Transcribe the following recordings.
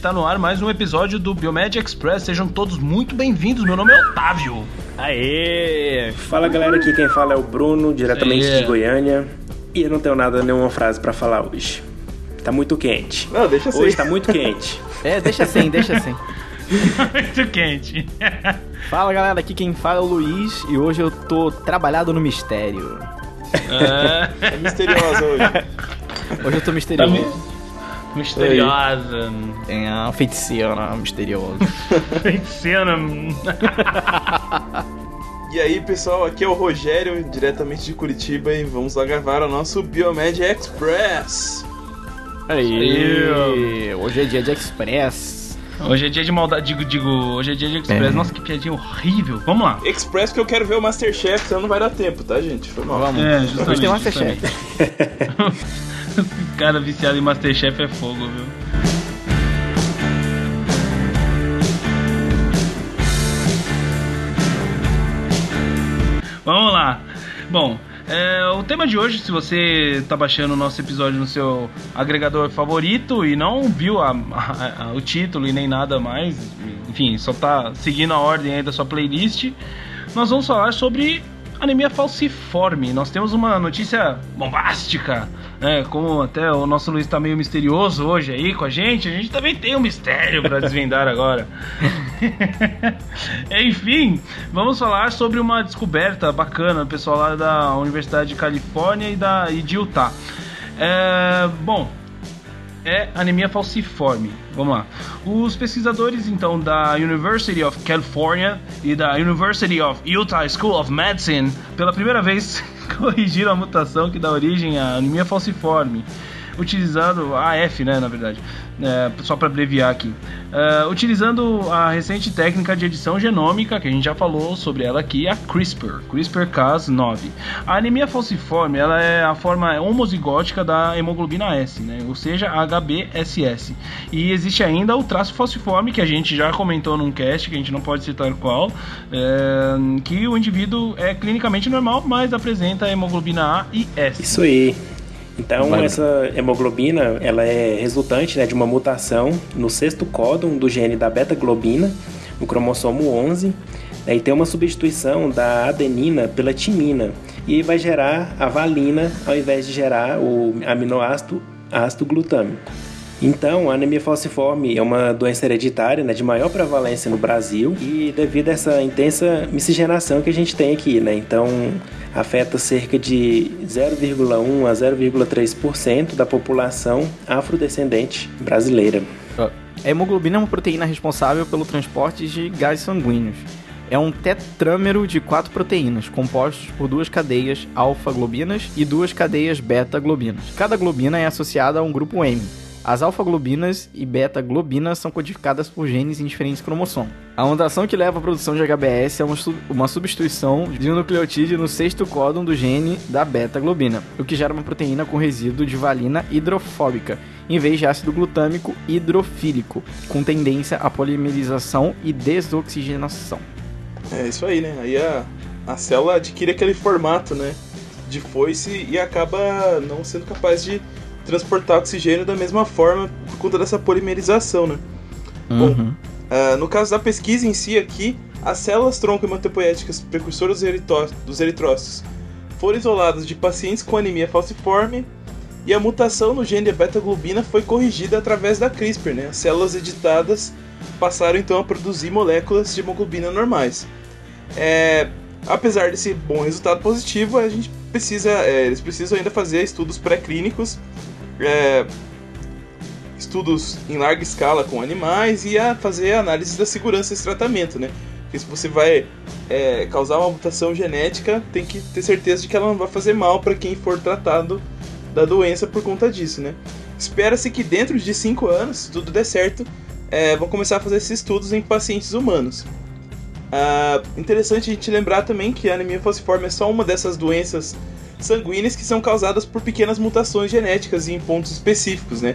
está no ar mais um episódio do Biomed Express. Sejam todos muito bem-vindos. Meu nome é Otávio. Aê! Fala galera, aqui quem fala é o Bruno, diretamente Aê. de Goiânia. E eu não tenho nada, nenhuma frase pra falar hoje. Tá muito quente. Não, deixa assim. Hoje tá muito quente. É, deixa assim, deixa assim. muito quente. Fala galera, aqui quem fala é o Luiz e hoje eu tô trabalhado no mistério. É, É misteriosa hoje. Hoje eu tô tá misterioso. mi- misteriosa. É uma feiticeira misteriosa. Feiticeira. E aí, pessoal, aqui é o Rogério, diretamente de Curitiba, e vamos lá gravar o nosso Biomed Express. Aê! Hoje é dia de Express. Hoje é dia de maldade. Digo, digo, hoje é dia de Express. É. Nossa, que piadinha horrível. Vamos lá. Express porque eu quero ver o Masterchef, senão não vai dar tempo, tá, gente? Foi mal. Vamos. É, justamente, Hoje tem Masterchef. Cara viciado em Masterchef é fogo, viu? Vamos lá. Bom, é, o tema de hoje, se você tá baixando o nosso episódio no seu agregador favorito e não viu a- a- a- o título e nem nada mais, enfim, só tá seguindo a ordem aí da sua playlist, nós vamos falar sobre anemia falciforme. Nós temos uma notícia bombástica, né? Como até o nosso Luiz tá meio misterioso hoje aí com a gente, a gente também tem um mistério para desvendar agora. Enfim, vamos falar sobre uma descoberta bacana, pessoal lá da Universidade de Califórnia e, da, e de Utah. É, bom, é anemia falciforme. Vamos lá. Os pesquisadores então da University of California e da University of Utah School of Medicine pela primeira vez corrigiram a mutação que dá origem à anemia falciforme. Utilizando a AF, né, na verdade, É, só para abreviar aqui, É, utilizando a recente técnica de edição genômica que a gente já falou sobre ela aqui, a CRISPR, CRISPR-Cas9. A anemia falciforme, ela é a forma homozigótica da hemoglobina S, né, ou seja, HBSS. E existe ainda o traço falciforme que a gente já comentou num cast, que a gente não pode citar qual, é, que o indivíduo é clinicamente normal, mas apresenta hemoglobina A e S. Isso aí. Então, Vai. essa hemoglobina, ela é resultante né, de uma mutação no sexto códon do gene da beta-globina, no cromossomo 11, né, e tem uma substituição da adenina pela timina, e vai gerar a valina ao invés de gerar o aminoácido ácido glutâmico. Então, a anemia falciforme é uma doença hereditária né, de maior prevalência no Brasil e devido a essa intensa miscigenação que a gente tem aqui, né? Então, afeta cerca de 0,1 a 0,3% da população afrodescendente brasileira. A hemoglobina é uma proteína responsável pelo transporte de gases sanguíneos. É um tetrâmero de quatro proteínas, compostos por duas cadeias alfa-globinas e duas cadeias beta-globinas. Cada globina é associada a um grupo M. As alfa-globinas e beta-globinas são codificadas por genes em diferentes cromossomos. A mutação que leva à produção de HBS é uma, uma substituição de um nucleotídeo no sexto códon do gene da beta-globina, o que gera uma proteína com resíduo de valina hidrofóbica, em vez de ácido glutâmico hidrofílico, com tendência à polimerização e desoxigenação. É isso aí, né? Aí a, a célula adquire aquele formato, né? De foice e acaba não sendo capaz de transportar oxigênio da mesma forma por conta dessa polimerização, né? Bom, Ah, no caso da pesquisa em si aqui, as células tronco hematopoéticas precursoras dos, eritrócitos foram isoladas de pacientes com anemia falciforme e a mutação no gene da beta-globina foi corrigida através da CRISPR, né? As células editadas passaram então a produzir moléculas de hemoglobina normais. É, apesar desse bom resultado positivo, a gente precisa, é, eles precisam ainda fazer estudos pré-clínicos, é, estudos em larga escala com animais e a fazer análise da segurança desse tratamento, né? Porque se você vai é, causar uma mutação genética, tem que ter certeza de que ela não vai fazer mal para quem for tratado da doença por conta disso, né? Espera-se que dentro de 5 anos, se tudo der certo, é, vão começar a fazer esses estudos em pacientes humanos. Ah, interessante a gente lembrar também que a anemia falciforme é só uma dessas doenças sanguíneas que são causadas por pequenas mutações genéticas em pontos específicos, né?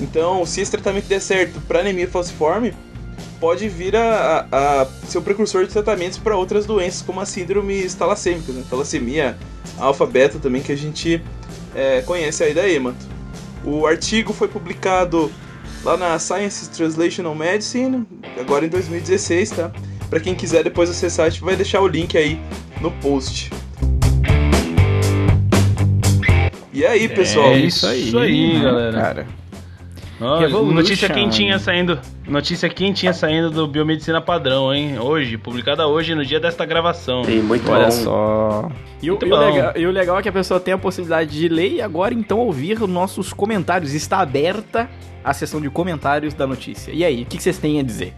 Então, se esse tratamento der certo para anemia falciforme, pode vir a, a, a ser o precursor de tratamentos para outras doenças, como a síndrome talassêmica, né? Talassemia alfa-beta também, que a gente é, conhece aí da hemato. O artigo foi publicado lá na Science Translational Medicine, agora em 2016, tá? Para quem quiser depois acessar, a gente vai deixar o link aí no post. E aí, pessoal? É isso aí, isso aí galera. Cara. notícia quentinha saindo. Notícia quentinha saindo do Biomedicina Padrão, hein? Hoje, publicada hoje, no dia desta gravação. Sim, muito Olha bom. só. E o, Muito e o bom. legal, e o legal é que a pessoa tem a possibilidade de ler e agora então ouvir os nossos comentários. Está aberta a sessão de comentários da notícia. E aí, o que que vocês têm a dizer?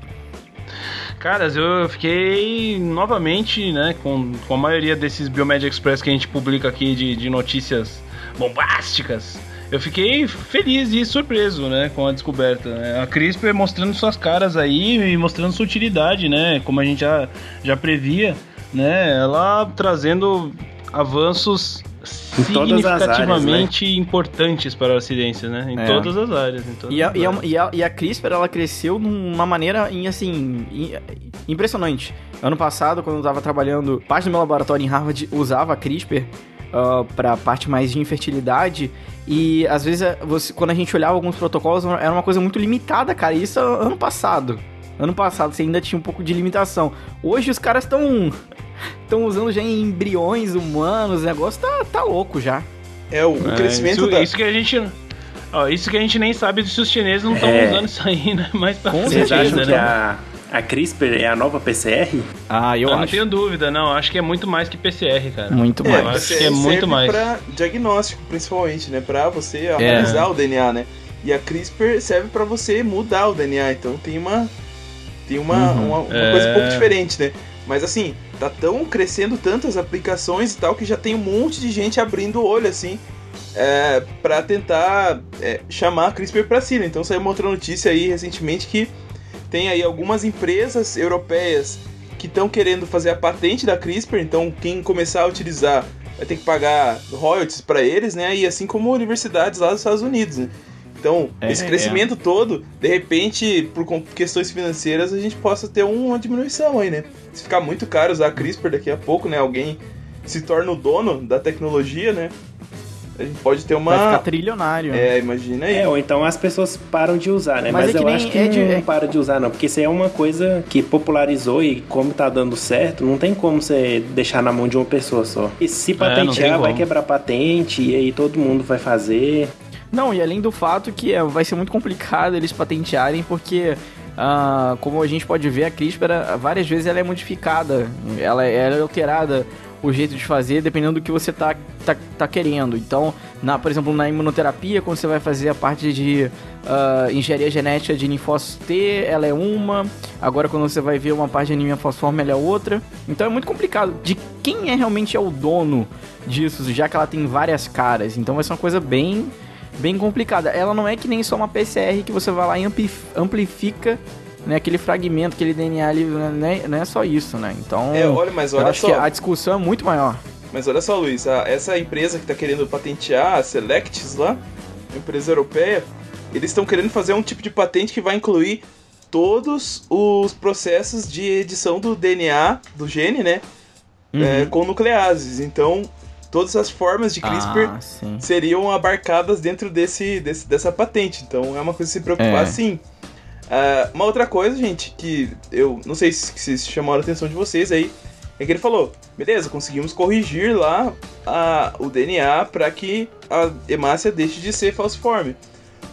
Caras, eu fiquei novamente, né, com, com a maioria desses Biomed Express que a gente publica aqui de, de notícias bombásticas. Eu fiquei feliz e surpreso, né, com a descoberta. né? A CRISPR mostrando suas caras aí e mostrando sua utilidade, né, como a gente já, já previa, né, ela trazendo avanços Em todas as áreas, significativamente importantes para a ciência, né, em É. todas as áreas. Em todas E a, as e, a, áreas. e, a, e a CRISPR, ela cresceu numa maneira, em, assim, em- impressionante. Ano passado, quando eu tava trabalhando, parte do meu laboratório em Harvard usava a CRISPR ah, pra parte mais de infertilidade. E, às vezes, eh, você, quando a gente olhava alguns protocolos, era uma coisa muito limitada, cara. E Isso ano passado. Ano passado você ainda tinha um pouco de limitação. Hoje os caras estão... Estão usando já em embriões humanos, o negócio tá, tá louco já. É, o, É, crescimento isso, da. isso que a gente. Ó, isso que a gente nem sabe se os chineses não estão É. usando isso aí, né? Mais pra Com Vocês frente acham que né? a, a CRISPR é a nova PCR? Ah, eu Eu não acho. tenho dúvida, não. Acho que é muito mais que PCR, cara. Muito É, mais. acho que é muito serve mais. pra diagnóstico, principalmente, né? Pra você É. analisar o DNA, né? E a CRISPR serve pra você mudar o DNA, então tem uma tem uma, Uhum. uma, uma É. coisa um pouco diferente, né? Mas assim, tá tão crescendo tantas aplicações e tal que já tem um monte de gente abrindo o olho assim é, para tentar é, chamar a CRISPR pra si. né? Então saiu uma outra notícia aí recentemente que tem aí algumas empresas europeias que estão querendo fazer a patente da CRISPR, então quem começar a utilizar vai ter que pagar royalties para eles, né? E assim como universidades lá dos Estados Unidos, né? Então, É, esse crescimento todo, de repente, por questões financeiras, a gente possa ter uma diminuição aí, né? Se ficar muito caro usar a CRISPR daqui a pouco, né? Alguém se torna o dono da tecnologia, né? A gente pode ter Vai ficar uma. trilionário. É, imagina aí. É, ou então as pessoas param de usar, né? Mas Mas, é eu acho que é de- não é- para de usar, não. Porque isso aí é uma coisa que popularizou e como tá dando certo, não tem como você deixar na mão de uma pessoa só. E se tem patentear, vai quebrar patente e aí todo mundo vai fazer. Não, e além do fato que é, vai ser muito complicado eles patentearem, porque, ah, como a gente pode ver, a CRISPR, ah, várias vezes ela é modificada, ela, é- ela é alterada o jeito de fazer, dependendo do que você tá, tá, tá querendo. Então, na, por exemplo, na imunoterapia, quando você vai fazer a parte de ah, engenharia genética de linfócito T, ela é uma. Agora, quando você vai ver uma parte de anemia falciforme, ela é outra. Então, é muito complicado. De quem é realmente é o dono disso, já que ela tem várias caras. Então, vai ser uma coisa bem bem complicada. Ela não é que nem só uma PCR que você vai lá e ampli- amplifica né, aquele fragmento, aquele DNA ali, né, não é só isso, né? Então, É, olha, mas eu olha acho só. que a discussão é muito maior. Mas olha só, Luiz, a- essa empresa que está querendo patentear, a Selectis lá, empresa europeia, eles estão querendo fazer um tipo de patente que vai incluir todos os processos de edição do DNA do gene, né? Uhum. é, com nucleases. Então, todas as formas de CRISPR Ah, seriam abarcadas dentro desse, desse- dessa patente. Então é uma coisa a se preocupar É. sim. Ah, uma outra coisa, gente, que eu não sei se, se chamaram a atenção de vocês aí, é que ele falou: beleza, conseguimos corrigir lá a- o DNA para que a hemácia deixe de ser falciforme.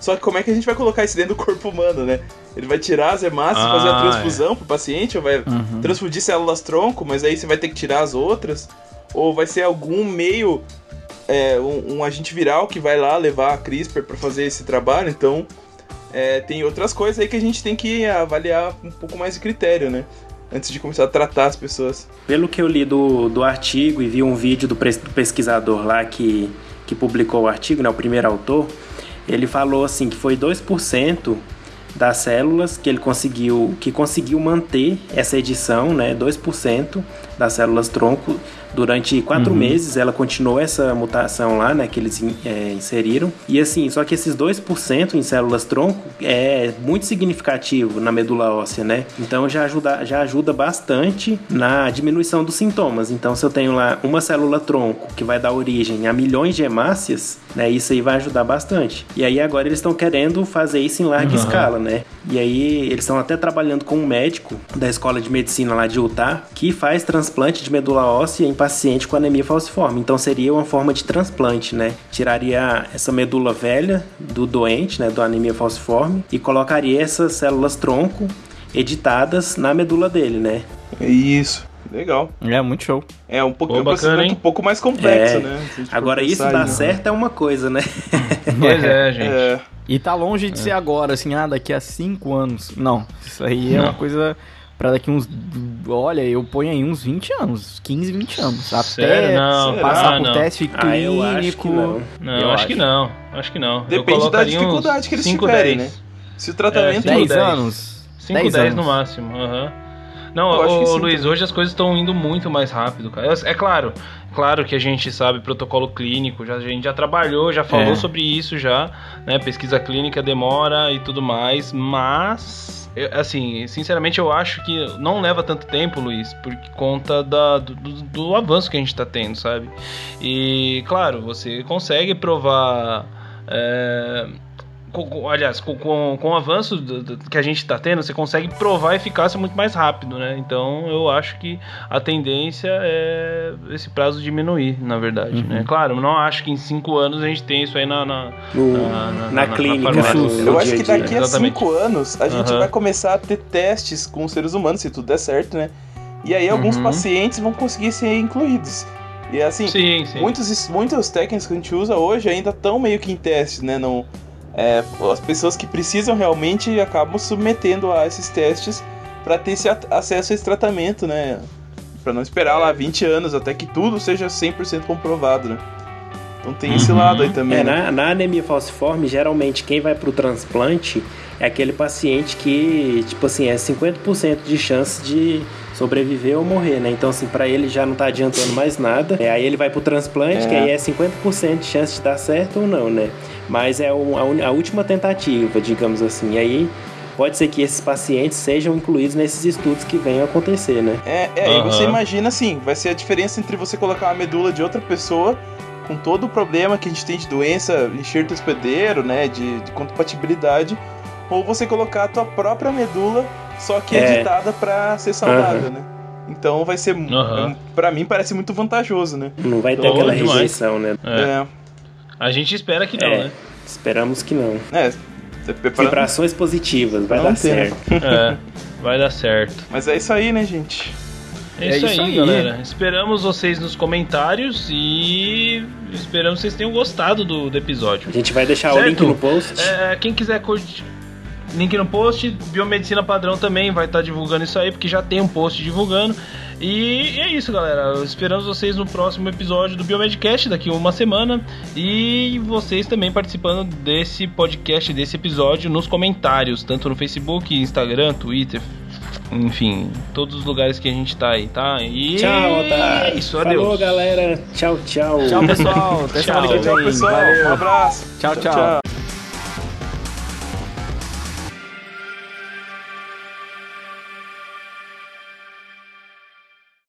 Só que como é que a gente vai colocar isso dentro do corpo humano, né? Ele vai tirar as hemácias, Ah, fazer a transfusão pro paciente, ou vai Uhum. transfundir células tronco, mas aí você vai ter que tirar as outras? Ou vai ser algum meio, é, um, um agente viral que vai lá levar a CRISPR para fazer esse trabalho? Então, é, tem outras coisas aí que a gente tem que avaliar um pouco mais de critério, né? Antes de começar a tratar as pessoas. Pelo que eu li do, do artigo e vi um vídeo do, do pesquisador lá que, que publicou o artigo, né, o primeiro autor, ele falou assim que foi 2% das células que ele conseguiu que conseguiu manter essa edição, né, 2% das células tronco durante quatro Uhum. meses. Ela continuou essa mutação lá, né, que eles é, inseriram. E assim, só que esses 2% em células tronco é muito significativo na medula óssea, né? Então já ajuda, já ajuda bastante na diminuição dos sintomas. Então, se eu tenho lá uma célula tronco que vai dar origem a milhões de hemácias, né, isso aí vai ajudar bastante. E aí agora eles estão querendo fazer isso em larga escala, né? E aí eles estão até trabalhando com um médico da escola de medicina lá de Utah que faz transplante de medula óssea em paciente com anemia falciforme. Então seria uma forma de transplante, né? Tiraria essa medula velha do doente, né, do anemia falciforme e colocaria essas células tronco editadas na medula dele, né? Isso, legal. É, muito show. É um, pouco, Pô, é um bacana, um pouco mais complexo, É. né? Agora isso dar né? certo é uma coisa, né? Pois é, gente. É, E tá longe de ser agora, assim, ah, daqui a 5 anos. Não, isso aí é Não. uma coisa pra daqui uns. Olha, eu ponho aí uns 20 anos, 15, 20 anos. Até Sério? Não, passar ah, por não. teste Ah, eu acho clínico. que não. Não, Eu acho, acho. que não. Acho que não. Eu Depende da dificuldade que eles 5, tiverem, 10. né? Se o tratamento. É, 10 10. anos. 5, 10 10, anos. no máximo. aham. Não, Eu acho ô, que sim Luiz, também. hoje as coisas estão indo muito mais rápido, cara. É, é claro, claro que a gente sabe protocolo clínico, já, a gente já trabalhou, já falou É. sobre isso já, né? Pesquisa clínica demora e tudo mais, mas eu- assim, sinceramente eu acho que não leva tanto tempo, Luiz, por conta da, do, do- avanço que a gente tá tendo, sabe? E claro, você consegue provar. é, com- com- aliás, com, com, com o avanço do- do- que a gente está tendo, você consegue provar a eficácia muito mais rápido, né? Então eu acho que a tendência é esse prazo diminuir, na verdade, Uhum. né? Claro, não acho que em cinco anos a gente tem isso aí na, na, No- na- na- na, na- clínica, na né? farmácia. no Eu acho que daqui a Exatamente. cinco anos a gente Aham. vai começar a ter testes com seres humanos, se tudo der certo, né? E aí alguns Uhum. pacientes vão conseguir ser incluídos. E assim, Sim, sim. muitos, muitos técnicos que a gente usa hoje ainda estão meio que em testes, né? Não, é, as pessoas que precisam realmente acabam submetendo a esses testes para ter esse acesso a esse tratamento, né? Para não esperar lá 20 anos até que tudo seja 100% comprovado, né? Então tem esse Uhum. lado aí também. É, né? na, na anemia falciforme, geralmente quem vai pro transplante é aquele paciente que, tipo assim, é 50% de chance de sobreviver ou morrer, né? Então, assim, pra ele já não tá adiantando mais nada. É, aí ele vai pro transplante, É. que aí é 50% de chance de dar certo ou não, né? Mas é o- a, a última tentativa, digamos assim. E aí pode ser que esses pacientes sejam incluídos nesses estudos que venham a acontecer, né? É, é e Aham. você imagina assim, vai ser a diferença entre você colocar uma medula de outra pessoa com todo o problema que a gente tem de doença, enxerto hospedeiro, né, de, de compatibilidade, ou você colocar a tua própria medula, só que É. editada pra ser saudável, né? Então vai ser, Aham. Pra mim parece muito vantajoso, né? Não vai ter Oh, aquela demais. rejeição, né? É. É, A gente espera que não, É. né? Esperamos que não. é, Vibrações positivas, vai Não dar tem, né? certo. É, vai dar certo. mas é isso aí, né, gente? É, É isso, isso aí, aí. galera. Esperamos vocês nos comentários e esperamos que vocês tenham gostado do, do episódio. A gente vai deixar o Certo. link no post. É, quem quiser curtir. Link no post, Biomedicina Padrão também vai estar divulgando isso aí, porque já tem um post divulgando. E é isso, galera. Esperamos vocês no próximo episódio do Biomedcast, daqui a uma semana. E vocês também participando desse podcast, desse episódio, nos comentários, tanto no Facebook, Instagram, Twitter, enfim, todos os lugares que a gente tá aí, tá? E Tchau, é isso, Falou, adeus. galera. Tchau, tchau. Tchau, pessoal. Até Tchau. semana que Tchau, vem. pessoal. Valeu. Um abraço. tchau. tchau.